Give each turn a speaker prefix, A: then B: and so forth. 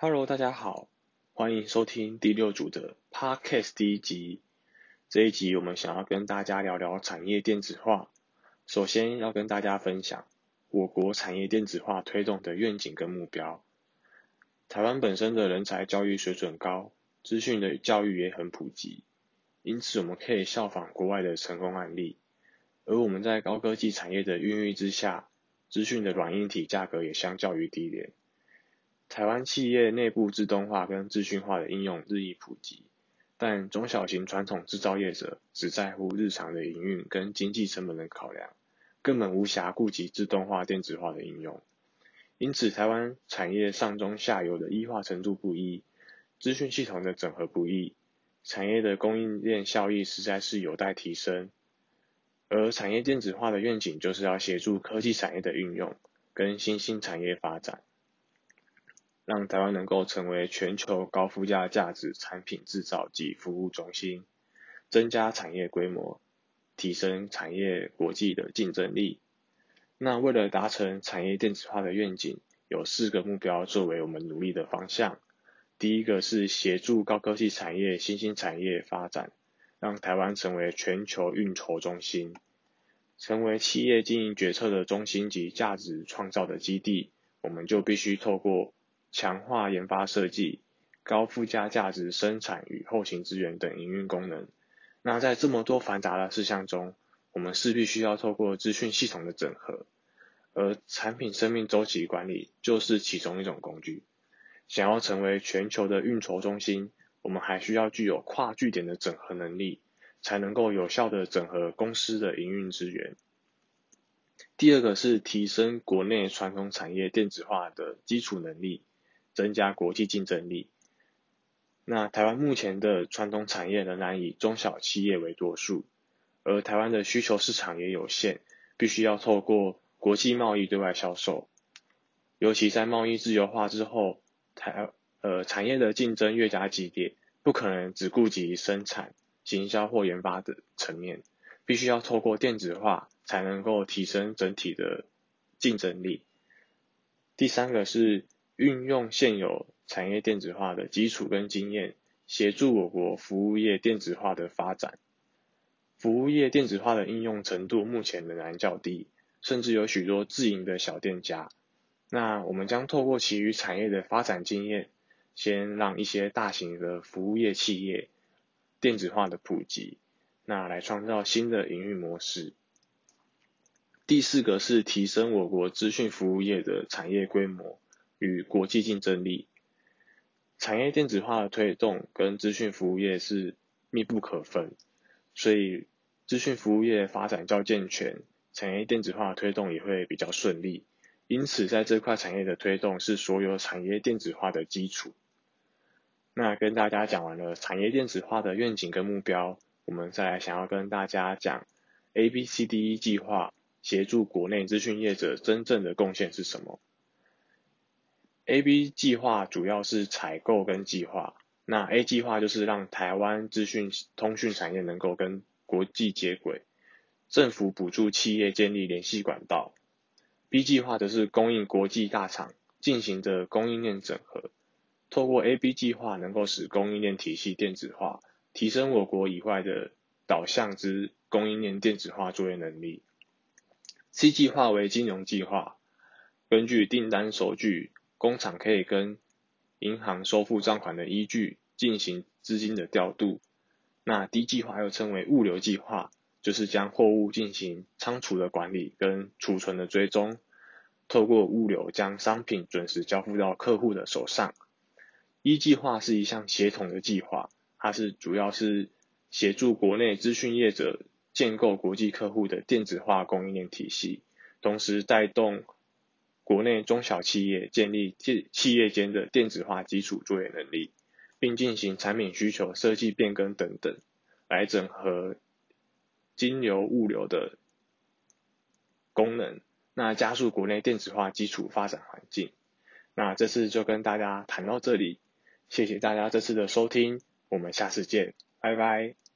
A: Hello，大家好，欢迎收听第六组的 Podcast 第一集。这一集我们想要跟大家聊聊产业电子化。首先要跟大家分享我国产业电子化推动的愿景跟目标。台湾本身的人才教育水准高，资讯的教育也很普及，因此我们可以效仿国外的成功案例。而我们在高科技产业的孕育之下，资讯的软硬体价格也相较于低廉。台湾企业内部自动化跟资讯化的应用日益普及，但中小型传统制造业者只在乎日常的营运跟经济成本的考量，根本无暇顾及自动化电子化的应用。因此，台湾产业上中下游的异化程度不一，资讯系统的整合不易，产业的供应链效益实在是有待提升。而产业电子化的愿景就是要协助科技产业的运用跟新兴产业发展。让台湾能够成为全球高附加价值产品制造及服务中心，增加产业规模，提升产业国际的竞争力。那为了达成产业电子化的愿景，有四个目标作为我们努力的方向。第一个是协助高科技产业新兴产业发展，让台湾成为全球运筹中心，成为企业经营决策的中心及价值创造的基地。我们就必须透过强化研发设计、高附加价值生产与后勤资源等营运功能。那在这么多繁杂的事项中，我们势必需要透过资讯系统的整合，而产品生命周期管理就是其中一种工具。想要成为全球的运筹中心，我们还需要具有跨据点的整合能力，才能够有效的整合公司的营运资源。第二个是提升国内传统产业电子化的基础能力。增加国际竞争力。那台湾目前的传统产业仍然以中小企业为多数，而台湾的需求市场也有限，必须要透过国际贸易对外销售。尤其在贸易自由化之后，台呃产业的竞争越加激烈，不可能只顾及生产、行销或研发的层面，必须要透过电子化，才能够提升整体的竞争力。第三个是。运用现有产业电子化的基础跟经验，协助我国服务业电子化的发展。服务业电子化的应用程度目前仍然较低，甚至有许多自营的小店家。那我们将透过其余产业的发展经验，先让一些大型的服务业企业电子化的普及，那来创造新的营运模式。第四个是提升我国资讯服务业的产业规模。与国际竞争力，产业电子化的推动跟资讯服务业是密不可分，所以资讯服务业发展较健全，产业电子化的推动也会比较顺利。因此，在这块产业的推动是所有产业电子化的基础。那跟大家讲完了产业电子化的愿景跟目标，我们再来想要跟大家讲 A B C D E 计划协助国内资讯业者真正的贡献是什么。A B 计划主要是采购跟计划，那 A 计划就是让台湾资讯通讯产业能够跟国际接轨，政府补助企业建立联系管道。B 计划则是供应国际大厂进行的供应链整合，透过 A B 计划能够使供应链体系电子化，提升我国以外的导向之供应链电子化作业能力。C 计划为金融计划，根据订单收据。工厂可以跟银行收付账款的依据进行资金的调度。那 D 计划又称为物流计划，就是将货物进行仓储的管理跟储存的追踪，透过物流将商品准时交付到客户的手上。E 计划是一项协同的计划，它是主要是协助国内资讯业者建构国际客户的电子化供应链体系，同时带动。国内中小企业建立企企业间的电子化基础作业能力，并进行产品需求设计变更等等，来整合金流物流的功能，那加速国内电子化基础发展环境。那这次就跟大家谈到这里，谢谢大家这次的收听，我们下次见，拜拜。